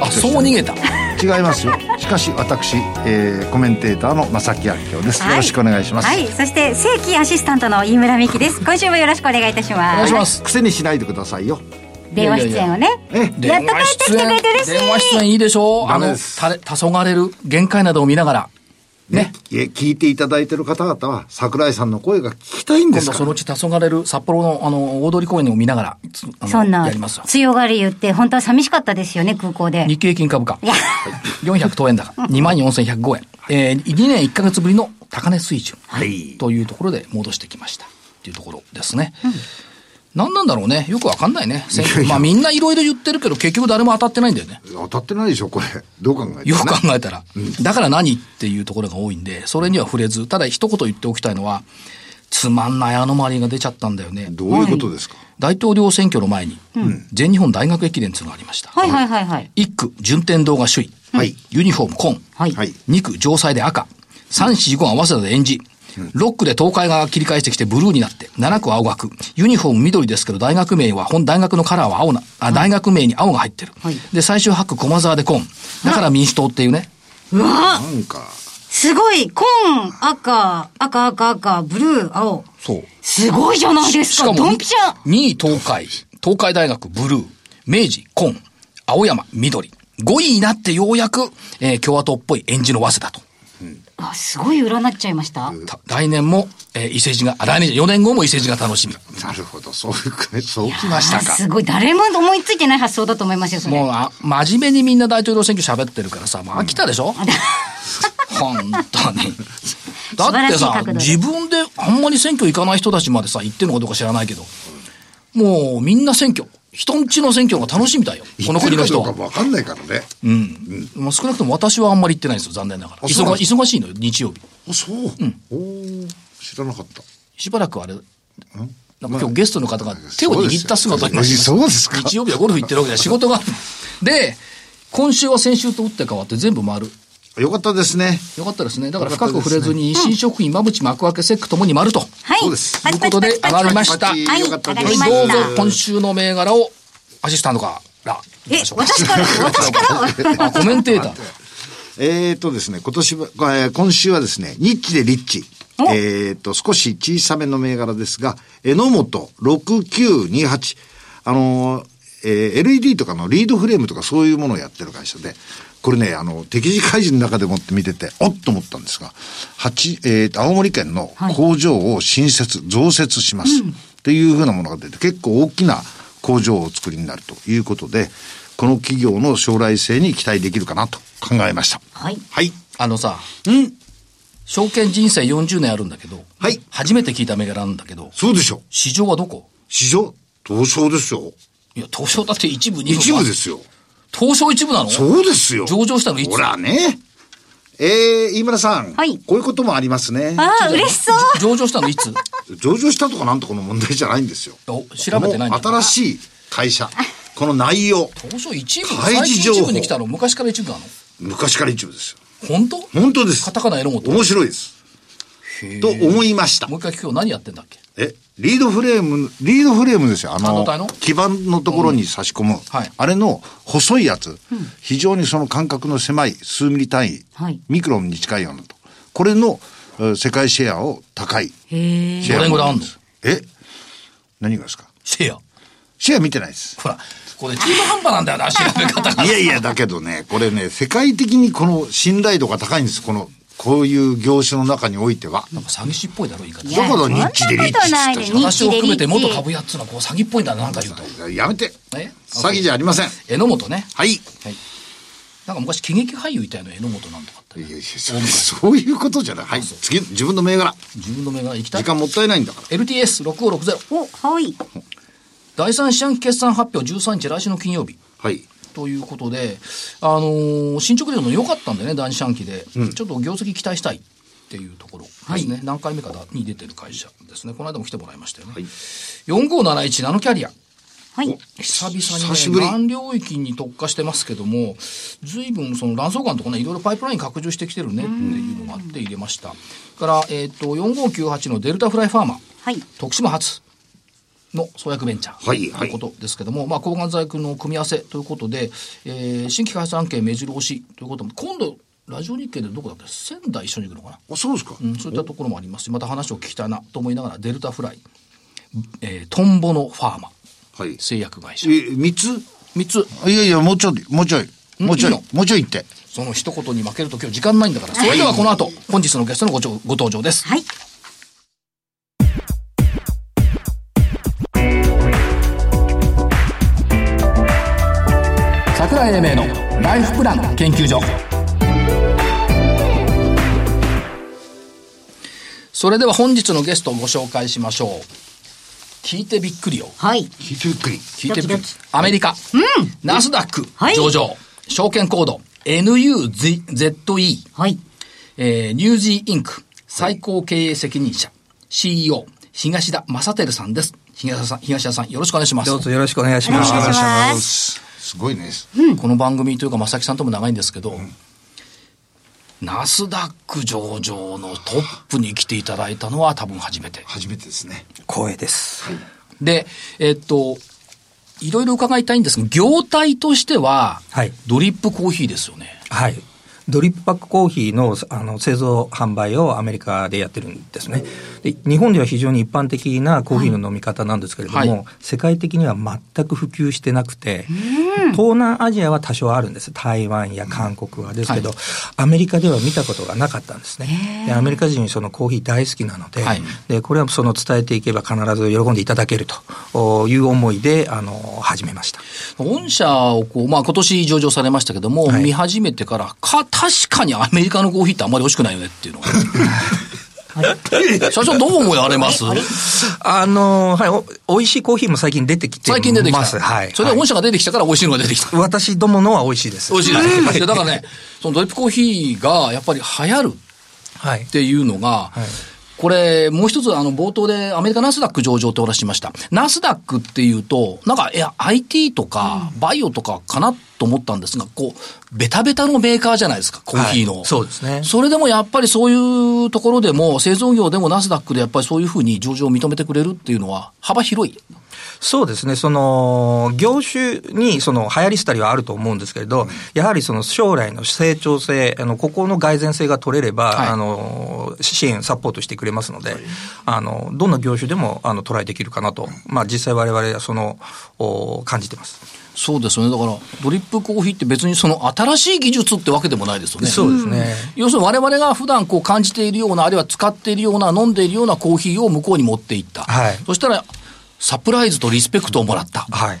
あそう逃げた。違いますよ。しかし私、えー、コメンテーターの正木明夫です、はい、よろしくお願いします。はい。そして正規アシスタントの飯村美希です。今週もよろしくお願いいたします。お願いします。癖にしないでくださいよ。電話出演をね。やっと帰ってきてくれて嬉しい。電話出演いいでしょう。あのた黄昏る限界などを見ながらね。ね聞いていただいてる方々は、桜井さんの声が聞きたいんですかそのうち黄昏れる札幌の、あの、大通公園を見ながら、そんな、やります強がり言って、本当は寂しかったですよね、空港で。日経金株価。いや。400等円高。24,105円。えー、2年1か月ぶりの高値水準。はい。というところで戻してきました。というところですね。うん何なんだろうね。よくわかんないね。選挙。まあみんないろいろ言ってるけど、結局誰も当たってないんだよね。当たってないでしょ、これ。どう考えたら、ね、よく考えたら、うん。だから何っていうところが多いんで、それには触れず、ただ一言言っておきたいのは、つまんないアノマリーが出ちゃったんだよね。どういうことですか、はい、大統領選挙の前に、うん、全日本大学駅伝っていうのがありました。はいはいはいはい。1区、順天堂が首位。はい。ユニフォーム、紺。はい。2区、城西で赤。3、4、5合わせたで演じ。6区で東海が切り返してきてブルーになって、7区は青学。ユニフォーム緑ですけど、大学名は、本大学のカラーは青な、あ、大学名に青が入ってる。はい、で、最終8区駒沢で紺。だから民主党っていうね。うわなんか。すごい紺、赤、赤、赤、赤、ブルー、青。そう。すごいじゃないですか、しかも2位東海、東海大学ブルー、明治紺、青山緑。5位になってようやく、えー、共和党っぽい演じの早稲田と。あ、すごい占っちゃいました？来年も、えー、伊勢路が、来年、4年後も伊勢路が楽しみ。なるほど、そういう、そうきましたか。すごい、誰も思いついてない発想だと思いますよ、それ。もう、あ、真面目にみんな大統領選挙喋ってるからさ、もう飽きたでしょ、うん、本当に。だってさ、自分であんまり選挙行かない人たちまでさ、行ってるのかどうか知らないけど、もうみんな選挙。人んちの選挙が楽しみだよ。この国の人は。わかんないからね。うん。うん、少なくとも私はあんまり行ってないんですよ、残念ながら。忙忙しいのよ、日曜日。あ、そう。うん。お知らなかった。しばらくあれ、なんか今日ゲストの方が手を握った姿にました。そうですか。日曜日はゴルフ行ってるわけで 仕事が。で、今週は先週と打って変わって全部回る。よかったですね。よかったですね。だから深く触れずに、新食品、馬淵、幕開け、セックともに丸と。はい。そうです。ということで、上がりました。はい。上がりました。どうぞ、今週の銘柄を、アシスタントからえ、私から私から？あ、コメンテーター。えっとですね、今年は、今週はですね、ニッチでリッチ。えっと、少し小さめの銘柄ですが、榎本6928。あのえー、LED とかのリードフレームとかそういうものをやってる会社で、これね、あの、敵地開示の中でもって見てて、おっと思ったんですが、八、えー、青森県の工場を新設、増設します。っていうふうなものが出て、結構大きな工場をお作りになるということで、この企業の将来性に期待できるかなと考えました。はい。はい。あのさ、ん証券人生40年あるんだけど、はい。初めて聞いた銘柄なんだけど、そうでしょ。市場はどこ？市場？東証ですよ。いや、東証だって一部、二部。一部ですよ。東証一部なの？そうですよ。上場したのいつ？ほらね。えー、飯村さん。はい。こういうこともありますね。ああ、嬉しそう。上場したのいつ？上場したとかなんとかの問題じゃないんですよ。調べてないんだ。新しい会社。この内容。東証一部？開示情報。一部に来たの？昔から一部なの？昔から一部ですよ。本当？本当です。カタカナエロモト。面白いです。と思いました。もう一回聞くよ。何やってんだっけ？え？リードフレーム、リードフレームですよ。あの、基板のところに差し込む。うんはい、あれの細いやつ、うん、非常にその間隔の狭い数ミリ単位、はい、ミクロンに近いようなと。これの世界シェアを高いシェア。あるんですえ？何がですか？シェア。シェア見てないです。ほら、これ中途半端なんだよな、調べ方が。いやいや、だけどね、これね、世界的にこの信頼度が高いんです。このこういう業種の中においては。なんか詐欺師っぽいだろ、言い方。だからニッチでリッチって私を含めて元株やっつうのはこう詐欺っぽいんだな、なんか言うと。やめて。え詐欺じゃありません。榎本ね。はい。はい。なんか昔喜劇俳優いたよね、榎本なんとかって。いやいや、そういうことじゃない。はい。次、自分の銘柄。自分の銘柄行きたい。時間もったいないんだから。LTS6560。お、はい。第三四半期決算発表13日、来週の金曜日。はい。ということで、あのー、進捗量も良かったんでね、第二四半期で、うん、ちょっと業績期待したいっていうところですね。はい、何回目かに出てる会社ですね。この間も来てもらいましたよね。はい、4571ナノキャリア。はい。久々にね、満領域に特化してますけども、随分その卵巣がんとかね、いろいろパイプライン拡充してきてるねっていうのがあって入れました。から、えっ、ー、と、4598のデルタフライファーマ。はい。徳島発。の創薬ベンチャーということですけども、はいはい、まあ、抗がん剤の組み合わせということで、えー、新規開発案件目白押しということも、今度、ラジオ日経でどこだっけ？仙台一緒に行くのかな？あ、そうですか、うん、そういったところもありますし、また話を聞きたいなと思いながら、デルタフライ、えー、トンボのファーマ、はい、製薬会社。え、三つ？三つ。いやいや、もうちょい、もうちょい。もうちょい、もうちょいって。その一言に負けると今日時間ないんだから。それではこの後、本日のゲストのごご登場です。はい。桜井英明のライフプラン研究所。それでは本日のゲストをご紹介しましょう。聞いてびっくりよ。はい。聞いてびっくり。聞いてびっくり。アメリカ。うん。ナスダック上場。はい、証券コード NUZE。はい。えー、ニュージーインク最高経営責任者、CEO、東田正輝さんです。東田さん、東田さん、よろしくお願いします。どうぞよろしくお願いします。お願いします。すごいね。うん、この番組というか、正木さんとも長いんですけど、うんナスダック上場のトップに来ていただいたのは多分初めて。初めてですね。光栄です。はい、で、えっと、いろいろ伺いたいんですが、業態としては、はい、ドリップコーヒーですよね。はい。ドリップパックコーヒーのあの製造販売をアメリカでやってるんですね。で日本では非常に一般的なコーヒーの飲み方なんですけれども、はい、世界的には全く普及してなくて、東南アジアは多少あるんです。台湾や韓国は。ですけど、はい、アメリカでは見たことがなかったんですね。でアメリカ人そのコーヒー大好きなので、はい、でこれはその伝えていけば必ず喜んでいただけるという思いであの始めました。御社をこう、まあ、今年上場されましたけども、見始めてからか確かにアメリカのコーヒーってあんまり美味しくないよねっていうのが。社長どう思われます？あの、はいお、美味しいコーヒーも最近出てきて最近出てきた。はい。それで御社が出てきたから美味しいのが出てきた。私どものは美味しいです。美味しいです。だからね、そのドリップコーヒーがやっぱり流行るっていうのが、はいはいこれ、もう一つ、あの、冒頭でアメリカナスダック上場ってお話しました。ナスダックっていうと、なんか、いや、IT とか、バイオとかかなと思ったんですが、こう、ベタベタのメーカーじゃないですか、コーヒーの。はい、そうですね。それでもやっぱりそういうところでも、製造業でもナスダックでやっぱりそういうふうに上場を認めてくれるっていうのは、幅広い。そうですね。その、業種にその流行り廃りはあると思うんですけれど、やはりその将来の成長性、あの、ここの蓋然性が取れれば、はい、あの、支援、サポートしてくれますので、はい、あの、どんな業種でも、あの、トライできるかなと、まあ、実際我々はその、お感じてます。そうですよね。だから、ドリップコーヒーって別にその新しい技術ってわけでもないですよね。そうですね。要するに我々が普段こう感じているような、あるいは使っているような、飲んでいるようなコーヒーを向こうに持っていった。はい。そしたら、サプライズとリスペクトをもらった。はい。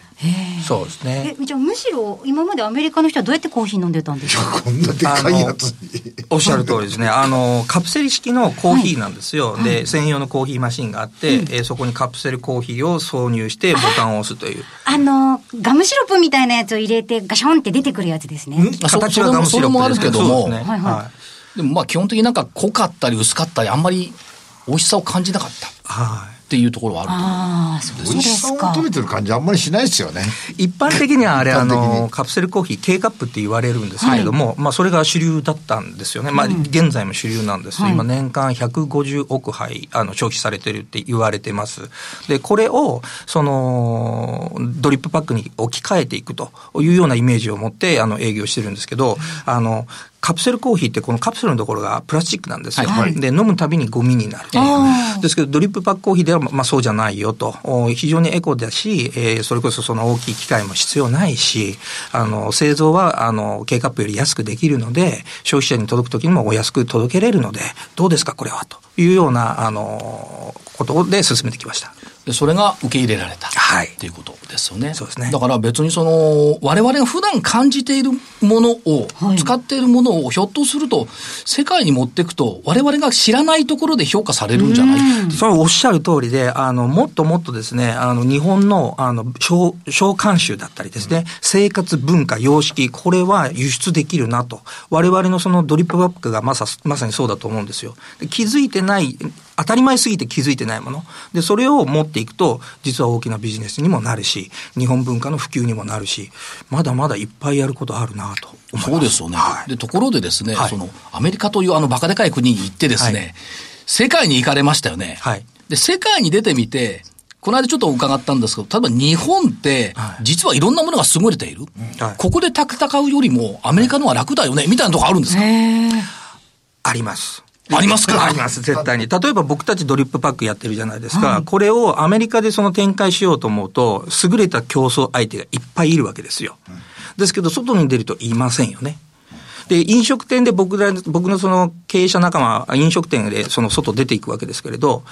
そうですね。え、じゃあむしろ今までアメリカの人はどうやってコーヒー飲んでたんですか？こんなでかいやつに。おっしゃる通りですね。あの、カプセル式のコーヒーなんですよ。はい、で、専用のコーヒーマシンがあって、うん、えそこにカプセルコーヒーを挿入してボタンを押すという。あの、ガムシロップみたいなやつを入れてガションって出てくるやつですね。形はガムシロップそれもあるけども、ね、はいはい。でもまあ基本的になんか濃かったり薄かったりあんまり美味しさを感じなかった。はい。っていうところはあるとああ、そうですか。求めてる感じあんまりしないですよね。一般的にはあれ、あの、カプセルコーヒー、K カップって言われるんですけれども、はい、まあ、それが主流だったんですよね。まあ、現在も主流なんです。はい、今、年間150億杯、あの、消費されてるって言われてます。で、これを、その、ドリップパックに置き換えていくというようなイメージを持って、あの、営業してるんですけど、あの、カプセルコーヒーってこのカプセルのところがプラスチックなんですよ。はい、で、飲むたびにゴミになる。ですけど、ドリップパックコーヒーでは、まあそうじゃないよと。非常にエコだし、えー、それこそその大きい機械も必要ないし、あの、製造は、あの、K カップより安くできるので、消費者に届くときにもお安く届けれるので、どうですか、これは、というような、あの、ことで進めてきました。でそれが受け入れられた。はい。っていうことですよね。そうですね。だから別にその、我々が普段感じているものを、はい、使っているものをひょっとすると、世界に持っていくと、我々が知らないところで評価されるんじゃないそうおっしゃる通りで、あの、もっともっとですね、あの、日本の、あの、小、小慣習だったりですね、生活文化、様式、これは輸出できるなと。我々のそのドリップバックがまさ、まさにそうだと思うんですよ。気づいてない、当たり前すぎて気づいてないもの。で、それを持っていくと、実は大きなビジネスにもなるし、日本文化の普及にもなるし、まだまだいっぱいやることあるなとそうですよね。はい、で、ところでですね、はい、その、アメリカというあのバカでかい国に行ってですね、はい、世界に行かれましたよね。はい。で、世界に出てみて、この間ちょっと伺ったんですけど、例えば日本って、実はいろんなものが優れている。はい、ここで戦うよりも、アメリカのは楽だよね、みたいなとこあるんですか？あります。ありますか？あります、絶対に。例えば僕たちドリップパックやってるじゃないですか。これをアメリカでその展開しようと思うと、優れた競争相手がいっぱいいるわけですよ。ですけど、外に出ると言いませんよね。で、飲食店で僕ら、僕のその経営者仲間、飲食店でその外出ていくわけですけれど、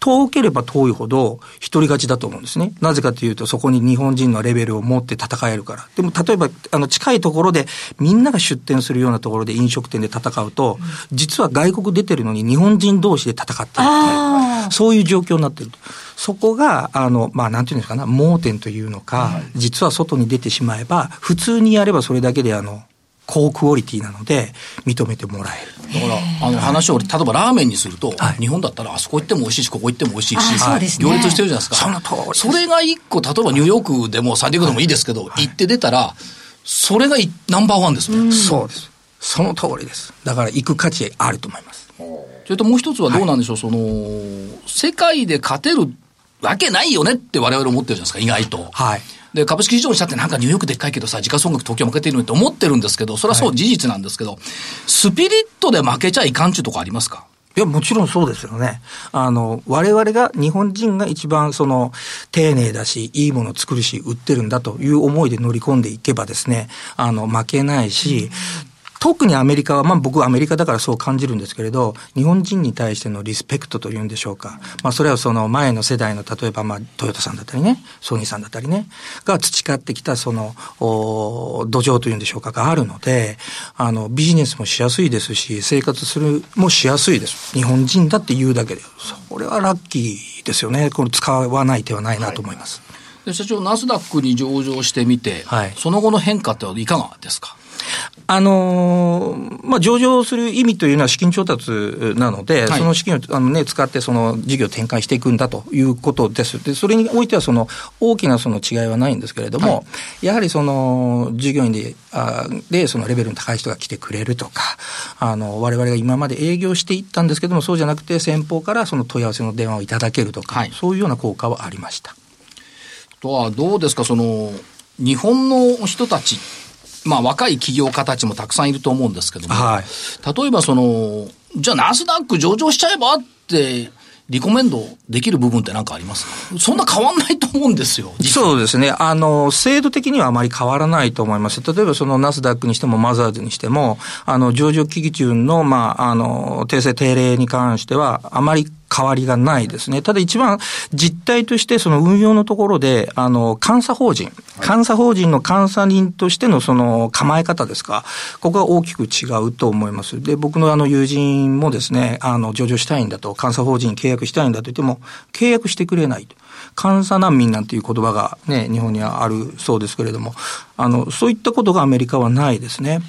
遠ければ遠いほど一人勝ちだと思うんですね。なぜかというと、そこに日本人のレベルを持って戦えるから。でも、例えば、あの、近いところで、みんなが出店するようなところで飲食店で戦うと、実は外国出てるのに日本人同士で戦ってるそういう状況になってると。そこが、あの、まあ、なんていうんですかな、盲点というのか、実は外に出てしまえば、普通にやればそれだけで、あの、高クオリティなので認めてもらえる。だから、あの話を、例えばラーメンにすると、はい、日本だったらあそこ行っても美味しいし、ここ行っても美味しいし、はい、行列してるじゃないですか。その通りそれが一個、例えばニューヨークでもサンディエゴでもいいですけど、はい、行って出たら、それがナンバーワンですね。そうです。その通りです。だから行く価値あると思います。それともう一つはどうなんでしょう、その、世界で勝てるわけないよねって我々思ってるじゃないですか、意外と。はい。で、株式市場にしたってなんかニューヨークでっかいけどさ、時価総額東京負けてるのって思ってるんですけど、それはそう事実なんですけど、はい、スピリットで負けちゃいかんちゅうとこありますか？いや、もちろんそうですよね。あの、我々が、日本人が一番その、丁寧だし、いいものを作るし、売ってるんだという思いで乗り込んでいけばですね、あの、負けないし、特にアメリカは、まあ僕はアメリカだからそう感じるんですけれど、日本人に対してのリスペクトというんでしょうか。まあそれはその前の世代の、例えばまあトヨタさんだったりね、ソニーさんだったりね、が培ってきたその、お土壌というんでしょうかがあるので、あの、ビジネスもしやすいですし、生活するもしやすいです。日本人だって言うだけで。それはラッキーですよね。これ使わない手はないなと思います。はい、社長、ナスダックに上場してみて、はい、その後の変化っていかがですか？あのー、まあ、上場する意味というのは資金調達なので、はい、その資金をあの、ね、使ってその事業を展開していくんだということです。で、それにおいてはその大きなその違いはないんですけれども、はい、やはりその従業員で、あでそのレベルの高い人が来てくれるとか、あの、我々が今まで営業していったんですけども、そうじゃなくて先方からその問い合わせの電話をいただけるとか、はい、そういうような効果はありました。とは、どうですか、その、日本の人たちまあ、若い起業家たちもたくさんいると思うんですけども、はい、例えばその、じゃあナスダック上場しちゃえばってリコメンドできる部分って何かありますか？そんな変わんないと思うんですよ。そうですね。あの、制度的にはあまり変わらないと思います。例えばそのナスダックにしてもマザーズにしても、あの、上場基準の、まあ、あの、訂正定例に関しては、あまり変わりがないですね。ただ一番実態としてその運用のところで、あの、監査法人、監査法人の監査人としてのその構え方ですか、ここが大きく違うと思います。で、僕のあの友人もですね、あの、上場したいんだと、監査法人契約したいんだと言っても、契約してくれないと。監査難民なんていう言葉がね、日本にはあるそうですけれども、あの、そういったことがアメリカはないですね。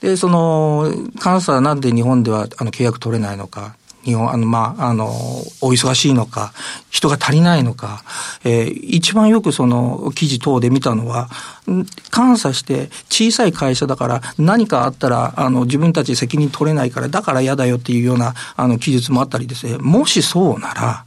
で、その、監査なんで日本ではあの契約取れないのか。日本、あの、まあ、あの、お忙しいのか、人が足りないのか、えー、一番よくその記事等で見たのは、監査して小さい会社だから何かあったら、あの、自分たち責任取れないから、だから嫌だよっていうような、あの、記述もあったりですね、もしそうなら、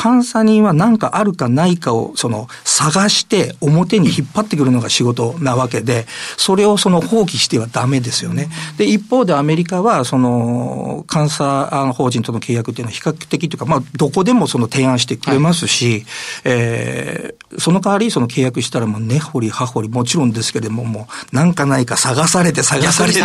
監査人は何かあるかないかをその探して表に引っ張ってくるのが仕事なわけで、それをその放棄してはダメですよね。で、一方でアメリカはその監査法人との契約っていうのは比較的というか、まあどこでもその提案してくれますし、はい、えー、その代わりその契約したらもう根掘り葉掘りもちろんですけれども、もうなんかないか探されて探されて、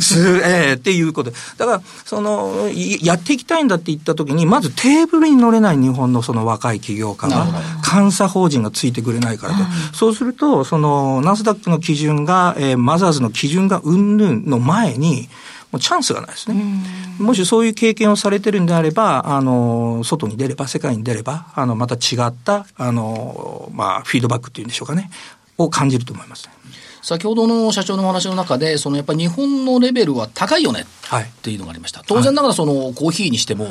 すえー、っていうこと。だから、その、やっていきたいんだって言った時に、まずテーブルに乗れない日本ののその若い起業家が、監査法人がついてくれないからと。そうすると、その、ナスダックの基準が、えー、マザーズの基準がうんぬんの前に、もうチャンスがないですね。もしそういう経験をされてるんであれば、あの、外に出れば、世界に出れば、あの、また違った、あの、まあ、フィードバックっていうんでしょうかね、を感じると思います、ね。先ほどの社長のお話の中で、そのやっぱり日本のレベルは高いよね。っていうのがありました。はい、当然ながらそのコーヒーにしても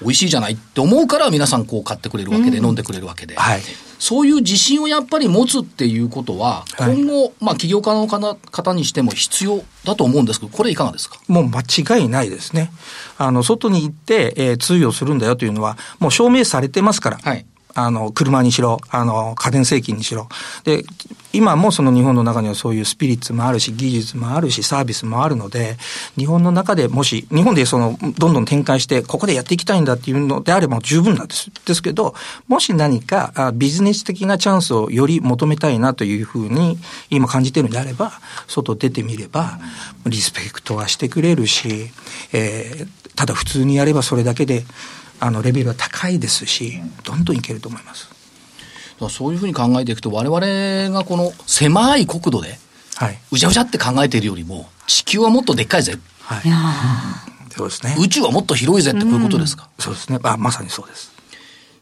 美味しいじゃないって思うから皆さんこう買ってくれるわけで、飲んでくれるわけで、はい、そういう自信をやっぱり持つっていうことは、今後、はい、まあ起業家の方にしても必要だと思うんですけど、これいかがですか？もう間違いないですね。あの、外に行って、えー、通用するんだよというのは、もう証明されてますから。はいあの、車にしろ、あの、家電製品にしろ。で、今もその日本の中にはそういうスピリッツもあるし、技術もあるし、サービスもあるので、日本の中でもし、日本でその、どんどん展開して、ここでやっていきたいんだっていうのであれば十分なんです。ですけど、もし何かビジネス的なチャンスをより求めたいなというふうに今感じてるんであれば、外出てみれば、リスペクトはしてくれるし、えー、ただ普通にやればそれだけで、あのレベルは高いですし、どんどんいけると思います。そういうふうに考えていくと、われわれがこの狭い国土で、はい、うじゃうじゃって考えているよりも、地球はもっとでっかいぜ。はい、そうですね。宇宙はもっと広いぜってこういうことですか？うそうですね。あ、まさにそうです。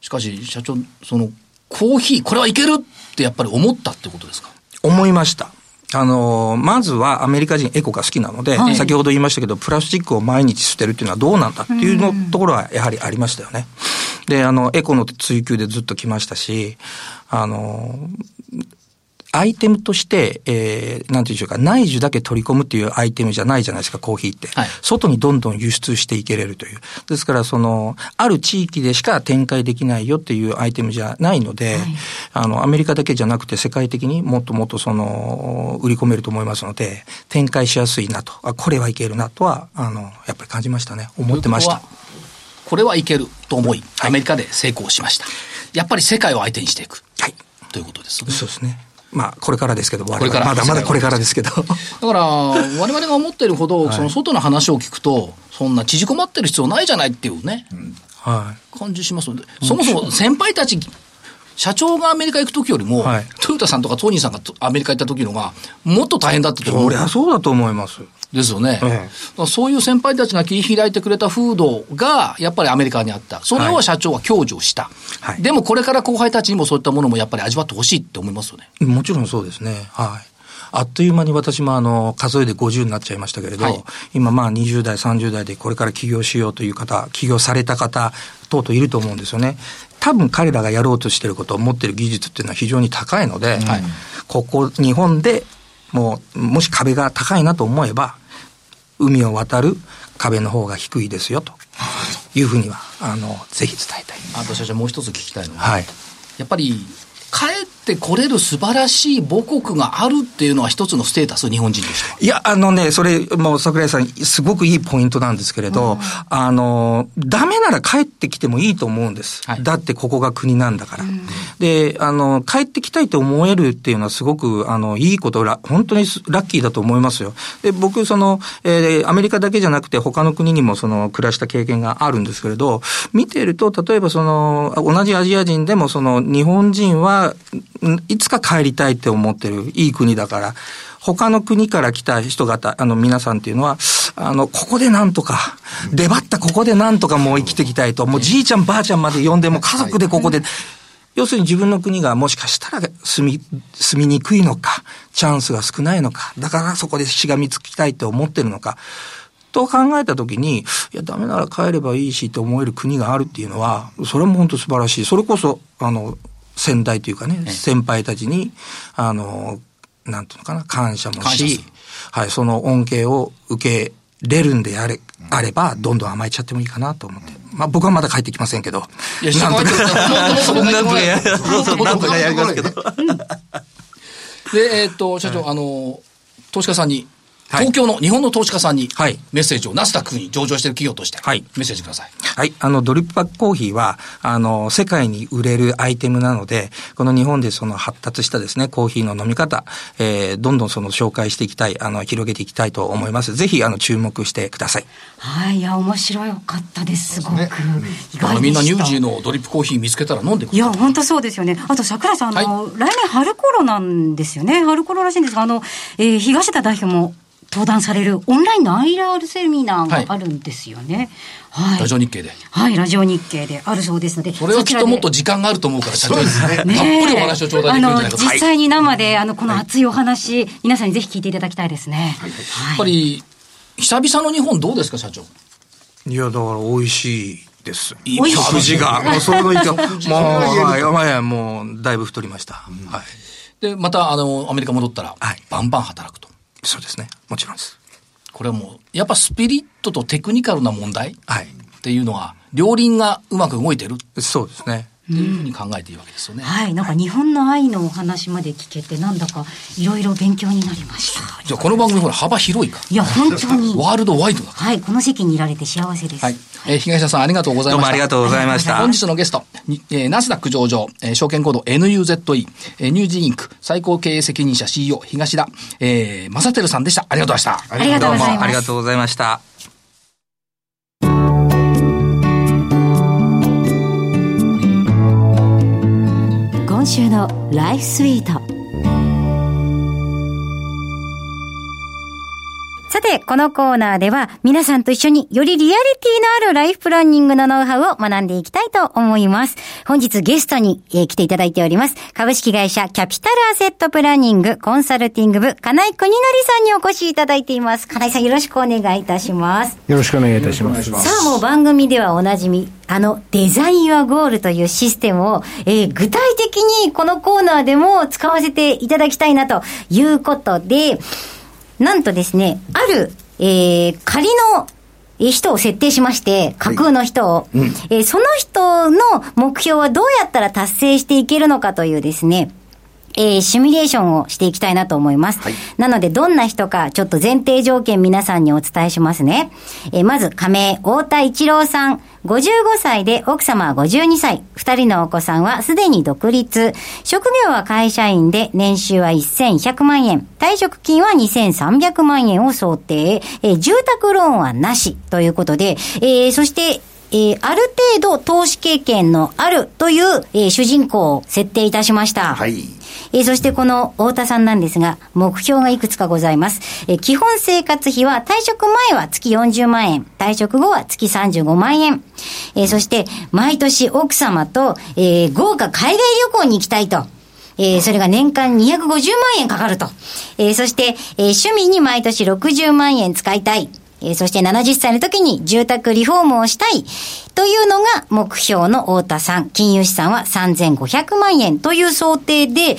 しかし、社長、その、コーヒー、これはいけるってやっぱり思ったってことですか？思いました。あの、まずはアメリカ人エコが好きなので、はい、先ほど言いましたけど、プラスチックを毎日捨てるっていうのはどうなんだっていうのところはやはりありましたよね。で、あの、エコの追求でずっと来ましたし、あの、アイテムとして、えー、なんていうんでしょうか、内需だけ取り込むっていうアイテムじゃないじゃないですか、コーヒーって。はい、外にどんどん輸出していけれるという。ですから、その、ある地域でしか展開できないよっていうアイテムじゃないので、はい、あの、アメリカだけじゃなくて世界的にもっともっとその、売り込めると思いますので、展開しやすいなと、あ、これはいけるなとは、あの、やっぱり感じましたね。思ってました。これはいけると思い、アメリカで成功しました。やっぱり世界を相手にしていく。はい。ということですね。そうですね。まあ、これからですけど、これからまだまだこれからですけど。だから、我々が思ってるほど、その外の話を聞くと、そんな縮こまってる必要ないじゃないっていうね、はい、感じしますので、そもそも先輩たち、社長がアメリカ行く時よりも、はい、トヨタさんとかトニーさんがアメリカ行った時のが、もっと大変だってそりゃそうだと思います。ですよね、ええ、そういう先輩たちが切り開いてくれた風土が、やっぱりアメリカにあった。それを社長は享受した。はい、でもこれから後輩たちにもそういったものもやっぱり味わってほしいって思いますよね。もちろんそうですね。はい。あっという間に私もあの、数えで50になっちゃいましたけれど、はい、今まあ20代、30代でこれから起業しようという方、起業された方、等々いると思うんですよね。多分彼らがやろうとしていることを持っている技術っていうのは非常に高いので、はい、ここ、日本でもう、もし壁が高いなと思えば、海を渡る壁の方が低いですよというふうには、あの、ぜひ伝えたい。あと社長もう一つ聞きたいのは、はい、やっぱり帰ってこれる素晴らしい母国があるっていうのは一つのステータス、日本人としていや、あのね、それ、もう桜井さん、すごくいいポイントなんですけれど、うん、あの、ダメなら帰ってきてもいいと思うんです。はい、だってここが国なんだから。うん、で、あの、帰ってきたいと思えるっていうのはすごく、あの、いいこと、本当にラッキーだと思いますよ。で、僕、その、えー、アメリカだけじゃなくて他の国にもその、暮らした経験があるんですけれど、見てると、例えばその、同じアジア人でもその、日本人は、いつか帰りたいって思ってるいい国だから、他の国から来た人方、あの皆さんっていうのは、あの、ここでなんとか、出張ったここでなんとかもう生きていきたいと、もうじいちゃんばあちゃんまで呼んでも家族でここで、要するに自分の国がもしかしたら住み、住みにくいのか、チャンスが少ないのか、だからそこでしがみつきたいって思ってるのか、と考えたときに、いや、ダメなら帰ればいいしって思える国があるっていうのは、それも本当素晴らしい。それこそ、あの、先代というかね、先輩たちに、あの、なんていうのかな、感謝もし、はい、その恩恵を受けれるんであれ、あれば、どんどん甘えちゃってもいいかなと思って。まあ僕はまだ帰ってきませんけど。いや、なんとか、なんとかや、なんとかやりますけど。で、えっと、社長、あの、投資家さんに東京の日本の投資家さんに、メッセージを、ナスダックに上場している企業として、メッセージください。はい。あの、ドリップバックコーヒーは、あの、世界に売れるアイテムなので、この日本でその発達したですね、コーヒーの飲み方、えー、どんどんその紹介していきたい、あの、広げていきたいと思います。ぜひ、あの、注目してください。はい。いや、面白かったです。すごく。ね、意外みんなニュージーのドリップコーヒー見つけたら飲んでくいや、本当そうですよね。あと、桜さん、あの、はい、来年春頃なんですよね。春頃らしいんですが、あの、えー、東田代表も登壇されるオンラインの IR セミナーがあるんですよね。はい。ラジオ日経で。はい、ラジオ日経であるそうですので。それはきっともっと時間があると思うから、社長ですね。たっぷりお話を頂戴できるんじゃないかと。実際に生で、あの、この熱いお話、皆さんにぜひ聞いていただきたいですね。やっぱり、久々の日本どうですか、社長？いや、だから美味しいです。いい食事が。もうそれのいいもう、はい、もう、だいぶ太りました。はい。で、また、あの、アメリカ戻ったら、バンバン働くと。そうですね。もちろんです。これはもう、やっぱスピリットとテクニカルな問題はい。っていうのは、両輪がうまく動いてるそうですね。っていうふうに考えていいわけですよね。はい。なんか日本の愛のお話まで聞けて、なんだかいろいろ勉強になりました。じゃあこの番組ほら幅広いから。いや、本当に。ワールドワイドだ。はい。この席にいられて幸せです。はい。えー、東田さんありがとうございました。どうもありがとうございました。本日のゲスト、えー、ナスダック上場、えー、証券コード NUZE、えー、ニュージーインク最高経営責任者 CEO 東田、えー、正輝さんでした。ありがとうございました。ありがとうございます。ありがとうございました。週のライフスイート。て、このコーナーでは皆さんと一緒によりリアリティのあるライフプランニングのノウハウを学んでいきたいと思います。本日ゲストに、えー、来ていただいております。株式会社キャピタルアセットプランニングコンサルティング部、金井国成さんにお越しいただいています。金井さんよろしくお願いいたします。よろしくお願いいたします。さあもう番組ではおなじみ、あの、デザインはゴールというシステムを、えー、具体的にこのコーナーでも使わせていただきたいなということで、なんとですね、ある、えー、仮の人を設定しまして、架空の人を、はいうん、えー、その人の目標はどうやったら達成していけるのかというですね、えー、シミュレーションをしていきたいなと思います。はい、なので、どんな人か、ちょっと前提条件皆さんにお伝えしますね。えー、まず、加盟、太田一郎さん。55歳で奥様は52歳。二人のお子さんはすでに独立。職業は会社員で年収は1100万円。退職金は2300万円を想定。えー、住宅ローンはなし。ということで、えー、そして、えー、ある程度投資経験のあるという、えー、主人公を設定いたしました。はい。えー、そしてこの太田さんなんですが、目標がいくつかございます。えー、基本生活費は退職前は月40万円、退職後は月35万円。えー、そして毎年奥様と、えー、豪華海外旅行に行きたいと。えー、それが年間250万円かかると。えー、そして、えー、趣味に毎年60万円使いたい。えー、そして70歳の時に住宅リフォームをしたいというのが目標の太田さん。金融資産は3500万円という想定で、え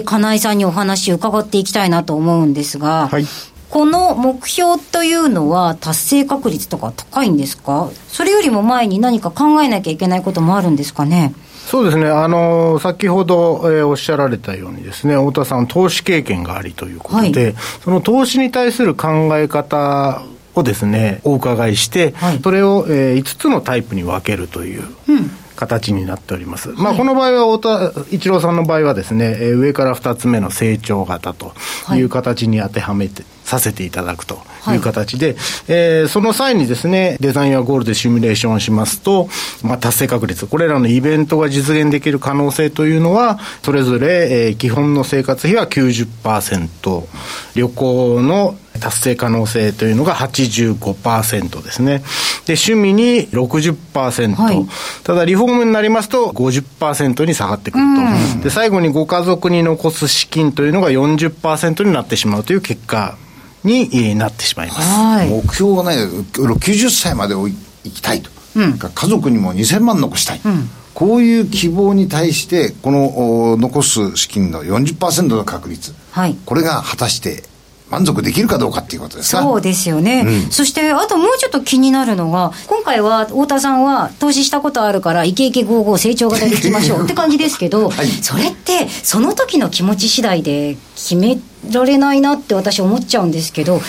ー、金井さんにお話を伺っていきたいなと思うんですが、はい、この目標というのは達成確率とか高いんですか？それよりも前に何か考えなきゃいけないこともあるんですかね？そうですね、あの先ほど、えー、おっしゃられたようにですね、太田さん、投資経験がありということで、はい、その投資に対する考え方をですね、お伺いして、はい、それを、えー、5つのタイプに分けるという。うん。形になっております。はい、まあ、この場合は、太田一郎さんの場合はですね、えー、上から2つ目の成長型とい。う形に当てはめて、させていただくとい。う形で、はい、えー、その際にですね、デザインやゴールでシミュレーションをしますと、まあ、達成確率、これらのイベントが実現できる可能性というのは、それぞれ、えー、基本の生活費は90%、旅行の達成可能性というのが85%ですね。で、趣味に60%。はい、ただ、リフォームになりますと50%に下がってくると。で、最後にご家族に残す資金というのが40%になってしまうという結果になってしまいます。目標がね、90歳まで行きたいと。うん、家族にも2000万残したい。うんこういう希望に対して、この残す資金の40%の確率、はい、これが果たして満足できるかどうかっていうことですか？そうですよね、うん、そしてあともうちょっと気になるのが今回は太田さんは投資したことあるからイケイケゴーゴー成長型でいきましょうって感じですけど、はい、それってその時の気持ち次第で決められないなって私思っちゃうんですけど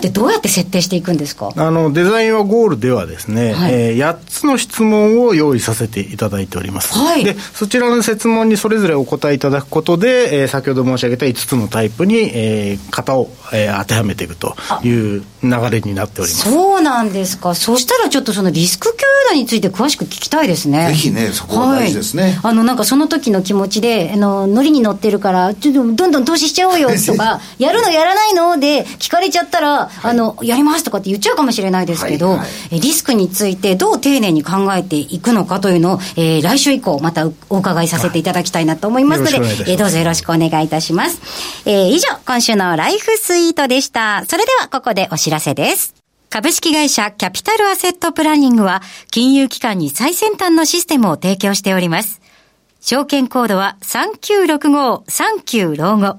ってどうやって設定していくんですか？あの、デザインはゴールではですね、はい、えー、8つの質問を用意させていただいております。はい。で、そちらの質問にそれぞれお答えいただくことで、えー、先ほど申し上げた5つのタイプに、えー、型を、えー、当てはめていくという流れになっております。そうなんですか。そしたらちょっとそのリスク許容度について詳しく聞きたいですね。ぜひね、そこは大事ですね。はい、あの、なんかその時の気持ちで、あの、ノリに乗ってるから、ちょっとどんどん投資しちゃおうよとか、やるのやらないので聞かれちゃったら、あの、やりますとかって言っちゃうかもしれないですけど、はいはい、リスクについてどう丁寧に考えていくのかというのを、えー、来週以降またお伺いさせていただきたいなと思いますので、えー、どうぞよろしくお願いいたします。えー、以上、今週のライフスイートでした。それではここでお知らせです。株式会社キャピタルアセットプランニングは金融機関に最先端のシステムを提供しております。証券コードは3965-39老後。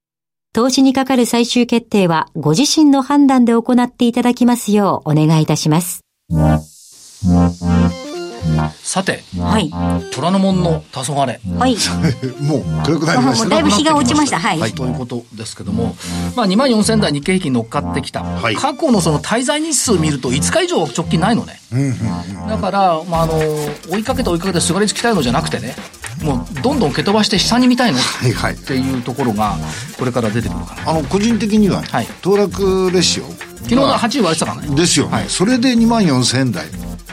投資にかかる最終決定はご自身の判断で行っていただきますようお願いいたします。さて、はい、虎ノ門の黄昏。はい。もう暗くなりました。だいぶ日が落ちました。はい。はい、ということですけども、まあ2万4000台日経平均乗っかってきた。はい、過去のその滞在日数見ると5日以上直近ないのね。だから、まああの、追いかけて追いかけてすがりつきたいのじゃなくてね、もうどんどん蹴飛ばして下に見たいのっていうところがこれから出てくるかな、あの個人的には、はい、騰落レシオ昨日の8位割れてたからね。ですよね、はい、それで2万4000円台っ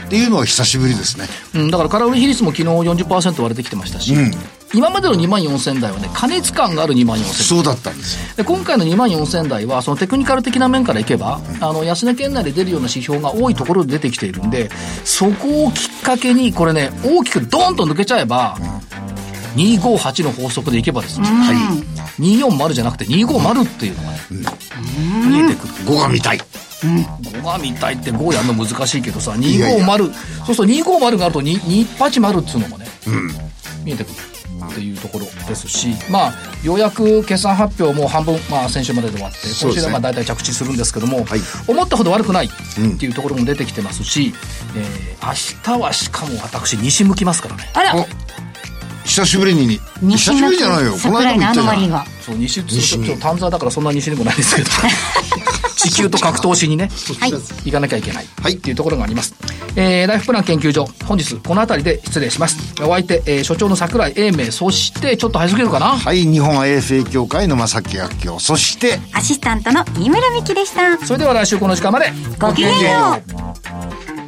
ていうのは久しぶりですね、うん、だから空売り比率も昨日40%割れてきてましたし、うん、今までの2万4000台はね、加熱感がある2万4000台。そうだったんですで今回の2万4000台は、そのテクニカル的な面からいけば、うん、あの、安値圏内で出るような指標が多いところで出てきているんで、そこをきっかけに、これね、大きくドーンと抜けちゃえば、258の法則でいけばですね、はい、240じゃなくて250っていうのがね、見えてくる。5が見たい。うん、5が見たいって5やるの難しいけどさ250そうすると250があると280っつうのもね、うん、見えてくるっていうところですしまあようやく決算発表も半分、まあ、先週までで終わって今週でまあ大体着地するんですけども、はい、思ったほど悪くないっていうところも出てきてますし、うん、えー、明日はしかも私西向きますからね。あら久しぶりに久しぶりじゃないよ。この間も言った。じゃんそう西ちょっと丹沢だからそんな西でもないですけど。地球と格闘しにね、はい、行かなきゃいけない、はい、っていうところがあります、えー、ライフプラン研究所本日この辺りで失礼します。お相手、えー、所長の櫻井英明そしてちょっと早すぎるかな？はい日本 AFA 協会の正木学教そしてアシスタントの飯村美希でした。それでは来週この時間まで。ごきげんよう